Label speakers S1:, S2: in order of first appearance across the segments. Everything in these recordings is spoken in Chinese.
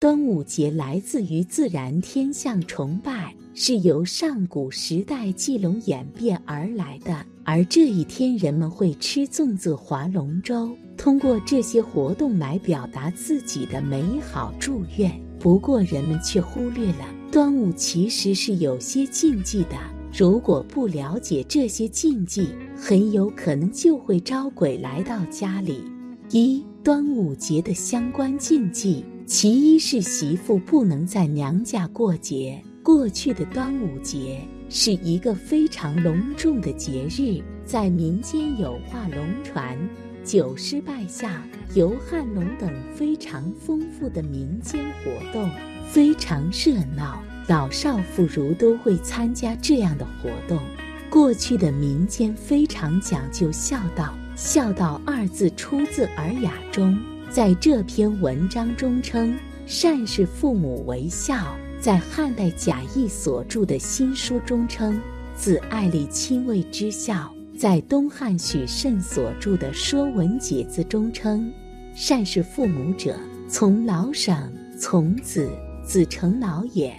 S1: 端午节来自于自然天象崇拜，是由上古时代祭龙演变而来的。而这一天，人们会吃粽子、划龙舟，通过这些活动来表达自己的美好祝愿。不过，人们却忽略了端午其实是有些禁忌的。如果不了解这些禁忌，很有可能就会招鬼来到家里。一、端午节的相关禁忌，其一是媳妇不能在娘家过节。过去的端午节。是一个非常隆重的节日，在民间有划龙船、酒师拜相、游汉龙等非常丰富的民间活动，非常热闹，老少妇孺都会参加这样的活动。过去的民间非常讲究孝道，“孝道”二字出自《尔雅》中，在这篇文章中称善事父母为孝。在汉代贾谊所著的新书中称“子爱立亲为之孝”，在东汉许慎所著的《说文解字》中称“善事父母者，从老省，从子，子成老也”。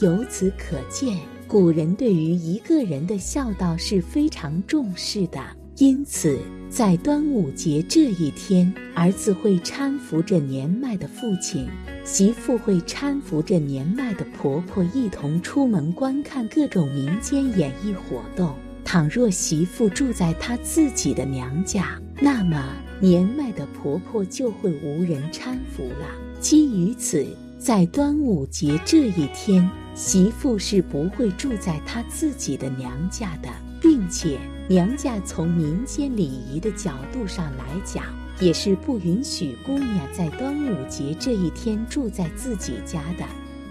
S1: 由此可见，古人对于一个人的孝道是非常重视的。因此，在端午节这一天，儿子会搀扶着年迈的父亲，媳妇会搀扶着年迈的婆婆一同出门观看各种民间演艺活动。倘若媳妇住在她自己的娘家，那么年迈的婆婆就会无人搀扶了。基于此，在端午节这一天，媳妇是不会住在她自己的娘家的，并且。娘家从民间礼仪的角度上来讲，也是不允许姑娘在端午节这一天住在自己家的。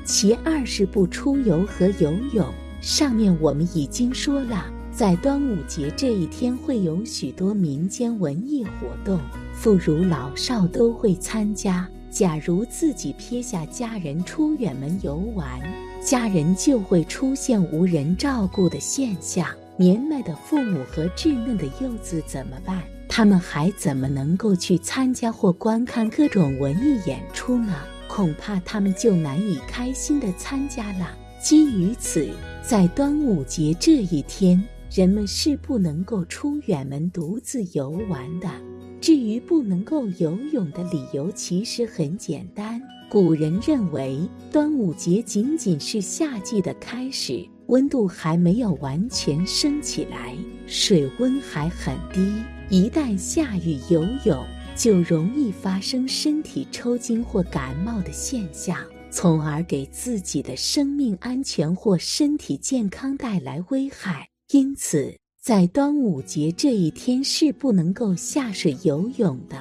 S1: 其二是不出游和游泳。上面我们已经说了，在端午节这一天会有许多民间文艺活动，妇孺老少都会参加。假如自己撇下家人出远门游玩，家人就会出现无人照顾的现象。年迈的父母和稚嫩的幼子怎么办？他们还怎么能够去参加或观看各种文艺演出呢？恐怕他们就难以开心地参加了。基于此，在端午节这一天，人们是不能够出远门独自游玩的。至于不能够游泳的理由，其实很简单。古人认为，端午节仅仅是夏季的开始。温度还没有完全升起来，水温还很低。一旦下雨游泳，就容易发生身体抽筋或感冒的现象，从而给自己的生命安全或身体健康带来危害。因此，在端午节这一天是不能够下水游泳的。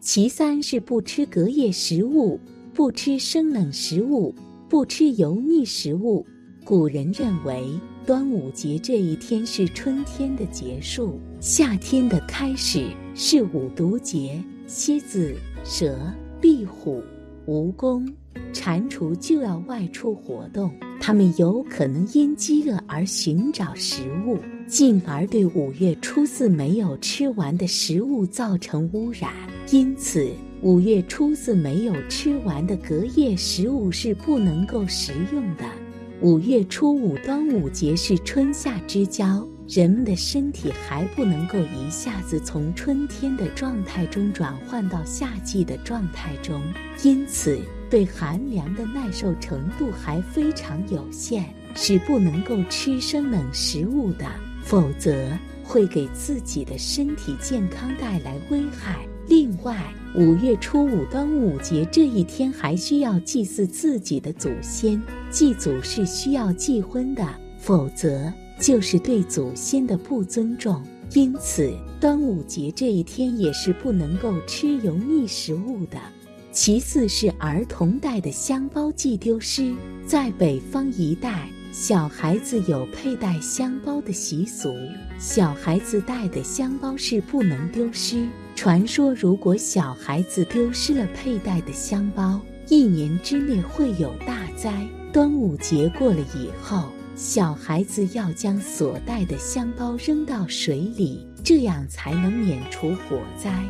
S1: 其三是不吃隔夜食物，不吃生冷食物，不吃油腻食物。古人认为，端午节这一天是春天的结束，夏天的开始，是五毒节。蝎子、蛇、壁虎、蜈蚣、蟾蜍就要外出活动，它们有可能因饥饿而寻找食物，进而对五月初四没有吃完的食物造成污染。因此，五月初四没有吃完的隔夜食物是不能够食用的。五月初五，端午节是春夏之交，人们的身体还不能够一下子从春天的状态中转换到夏季的状态中，因此对寒凉的耐受程度还非常有限，是不能够吃生冷食物的，否则会给自己的身体健康带来危害。另外，五月初五端午节这一天还需要祭祀自己的祖先，祭祖是需要祭婚的，否则就是对祖先的不尊重。因此，端午节这一天也是不能够吃油腻食物的。其次是儿童带的香包忌丢失，在北方一带，小孩子有佩戴香包的习俗，小孩子带的香包是不能丢失。传说，如果小孩子丢失了佩戴的香包，一年之内会有大灾。端午节过了以后，小孩子要将所带的香包扔到水里，这样才能免除火灾。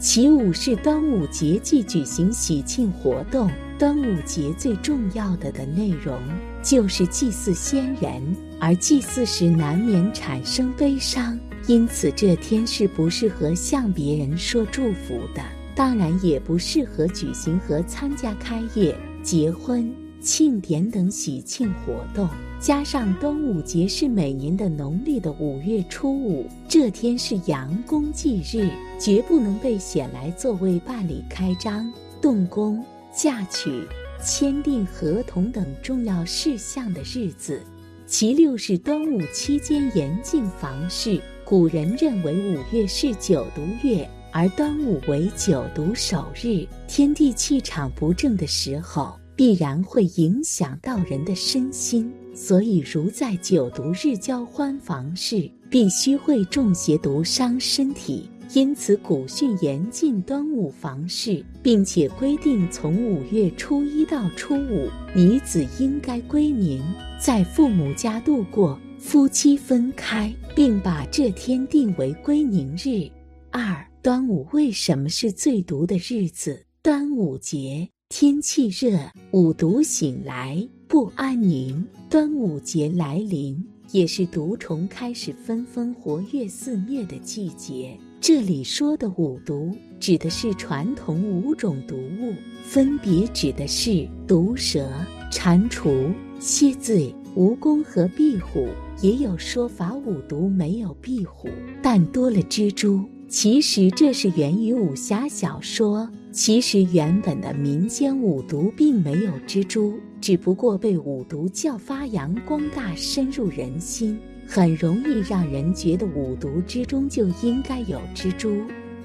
S1: 其五是端午节忌举行喜庆活动。端午节最重要的的内容就是祭祀先人，而祭祀时难免产生悲伤，因此这天是不适合向别人说祝福的，当然也不适合举行和参加开业、结婚、庆典等喜庆活动。加上端午节是每年的农历的五月初五，这天是阳公祭日，绝不能被选来作为办理开张、动工。嫁娶、签订合同等重要事项的日子。其六是端午期间严禁房事。古人认为五月是九毒月，而端午为九毒首日，天地气场不正的时候，必然会影响到人的身心。所以，如在九毒日交欢房事，必须会中邪毒伤身体。因此，古训严禁端午房事，并且规定从五月初一到初五，女子应该归宁，在父母家度过，夫妻分开，并把这天定为归宁日。二、端午为什么是最毒的日子？端午节天气热，五毒醒来，不安宁。端午节来临，也是毒虫开始纷纷活跃肆虐的季节。这里说的五毒，指的是传统五种毒物，分别指的是毒蛇、蟾蜍、蝎子、蜈蚣和壁虎。也有说法五毒没有壁虎，但多了蜘蛛。其实这是源于武侠小说。其实原本的民间五毒并没有蜘蛛，只不过被五毒教发扬光大，深入人心。很容易让人觉得五毒之中就应该有蜘蛛，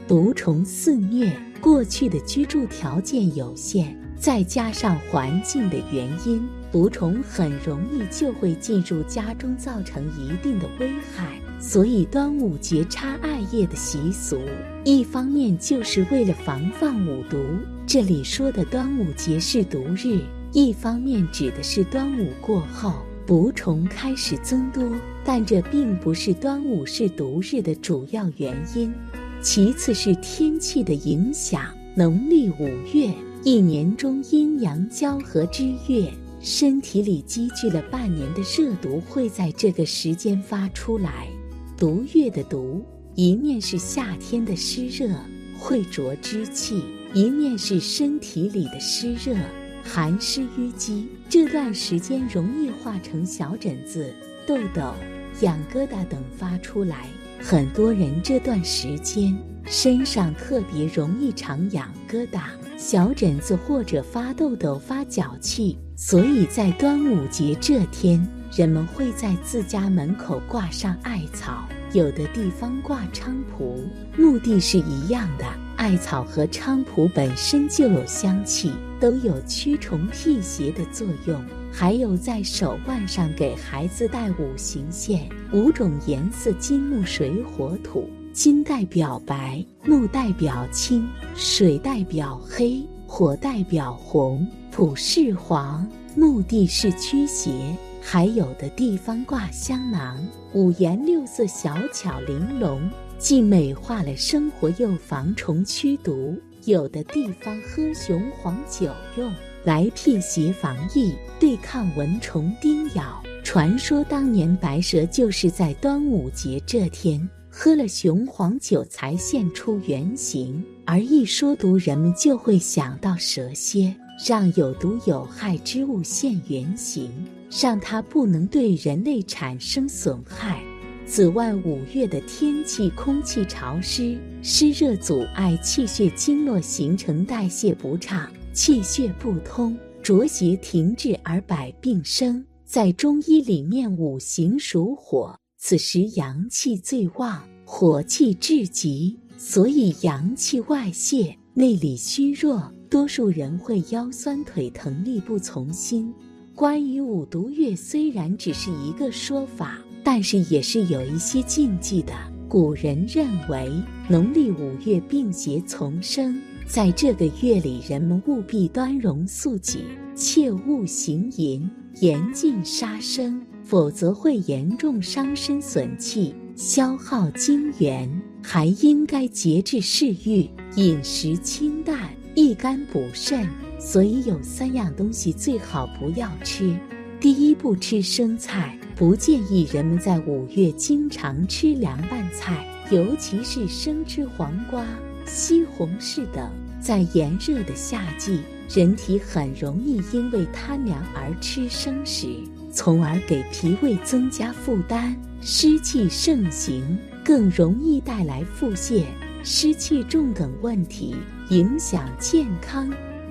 S1: 毒虫肆虐。过去的居住条件有限，再加上环境的原因，毒虫很容易就会进入家中，造成一定的危害。所以端午节插艾叶的习俗，一方面就是为了防范五毒。这里说的端午节是毒日，一方面指的是端午过后。毒虫开始增多，但这并不是端午是毒日的主要原因。其次是天气的影响。农历五月，一年中阴阳交合之月，身体里积聚了半年的热毒会在这个时间发出来。毒月的毒，一面是夏天的湿热，会浊之气；一面是身体里的湿热。寒湿淤积，这段时间容易化成小疹子、痘痘、痒疙瘩等发出来。很多人这段时间身上特别容易长痒疙瘩、小疹子或者发痘痘、发脚气，所以在端午节这天，人们会在自家门口挂上艾草，有的地方挂菖蒲，目的是一样的。艾草和菖蒲本身就有香气。都有驱虫辟邪的作用，还有在手腕上给孩子戴五行线，五种颜色：金、木、水、火、土。金代表白，木代表青，水代表黑，火代表红，土是黄。目的是驱邪，还有的地方挂香囊，五颜六色，小巧玲珑，既美化了生活，又防虫驱毒。有的地方喝雄黄酒用来辟邪防疫，对抗蚊虫叮咬。传说当年白蛇就是在端午节这天喝了雄黄酒才现出原形。而一说毒，人们就会想到蛇蝎，让有毒有害之物现原形，让它不能对人类产生损害。此外，五月的天气空气潮湿，湿热阻碍气血经络形成，代谢不畅，气血不通，浊邪停滞而百病生。在中医里面，五行属火，此时阳气最旺，火气至极，所以阳气外泄，内里虚弱，多数人会腰酸腿疼、力不从心。关于五毒月，虽然只是一个说法。但是也是有一些禁忌的。古人认为，农历五月病邪丛生，在这个月里，人们务必端容肃己，切勿行淫，严禁杀生，否则会严重伤身损气，消耗精元。还应该节制嗜欲，饮食清淡，益肝补肾，所以有三样东西最好不要吃。第一，不吃生菜，不建议人们在五月经常吃凉拌菜，尤其是生吃黄瓜、西红柿等。在炎热的夏季，人体很容易因为贪凉而吃生食，从而给脾胃增加负担，湿气盛行，更容易带来腹泻、湿气重等问题，影响健康。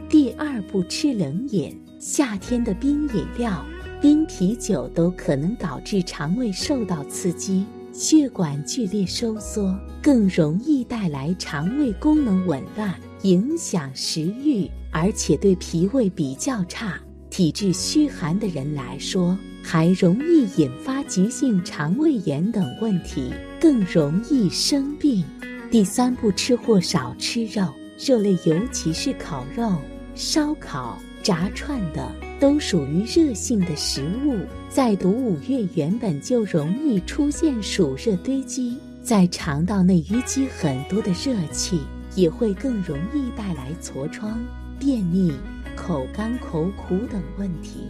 S1: 第二，不吃冷饮，夏天的冰饮料、冰啤酒都可能导致肠胃受到刺激，血管剧烈收缩，更容易带来肠胃功能紊乱，影响食欲，而且对脾胃比较差、体质虚寒的人来说，还容易引发急性肠胃炎等问题，更容易生病。第三，不吃或少吃肉，肉类尤其是烤肉。烧烤、炸串的都属于热性的食物，在读五月原本就容易出现暑热堆积，在肠道内淤积很多的热气，也会更容易带来痤疮、便秘、口干口苦等问题。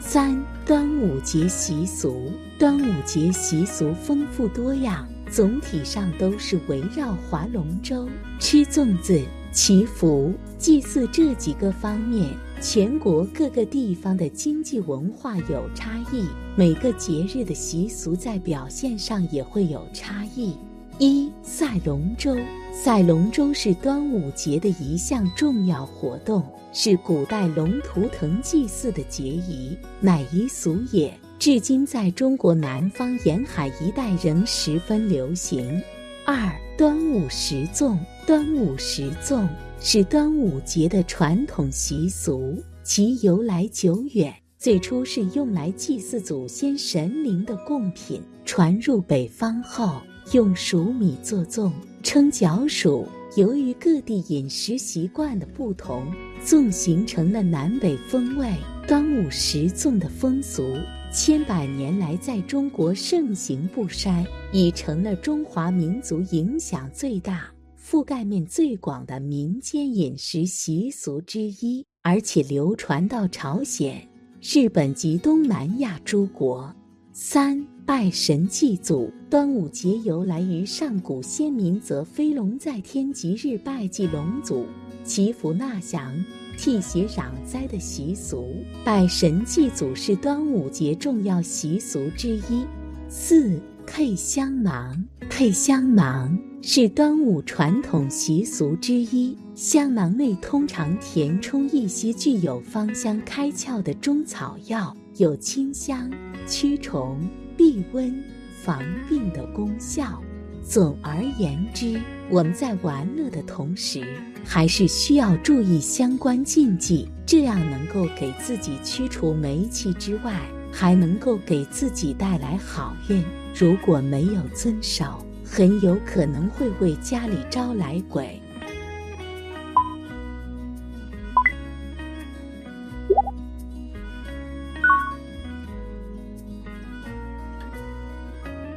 S1: 三、端午节习俗，端午节习俗丰富多样，总体上都是围绕划龙舟、吃粽子。祈福、祭祀这几个方面，全国各个地方的经济文化有差异，每个节日的习俗在表现上也会有差异。一赛龙舟，赛龙舟是端午节的一项重要活动，是古代龙图腾祭祀的节仪，乃遗俗也，至今在中国南方沿海一带仍十分流行。二端午食粽。端午食粽是端午节的传统习俗，其由来久远。最初是用来祭祀祖先神灵的贡品，传入北方后，用黍米做粽，称角黍。由于各地饮食习惯的不同，粽形成了南北风味。端午食粽的风俗，千百年来在中国盛行不衰，已成了中华民族影响最大。覆盖面最广的民间饮食习俗之一，而且流传到朝鲜、日本及东南亚诸国。三拜神祭祖，端午节由来于上古先民则飞龙在天吉日拜祭龙祖、祈福纳祥、替邪攘灾的习俗。拜神祭祖是端午节重要习俗之一。四。配香囊，配香囊是端午传统习俗之一。香囊内通常填充一些具有芳香开窍的中草药，有清香、驱虫、避瘟、防病的功效。总而言之，我们在玩乐的同时，还是需要注意相关禁忌，这样能够给自己驱除霉气之外，还能够给自己带来好运。如果没有遵守，很有可能会为家里招来鬼。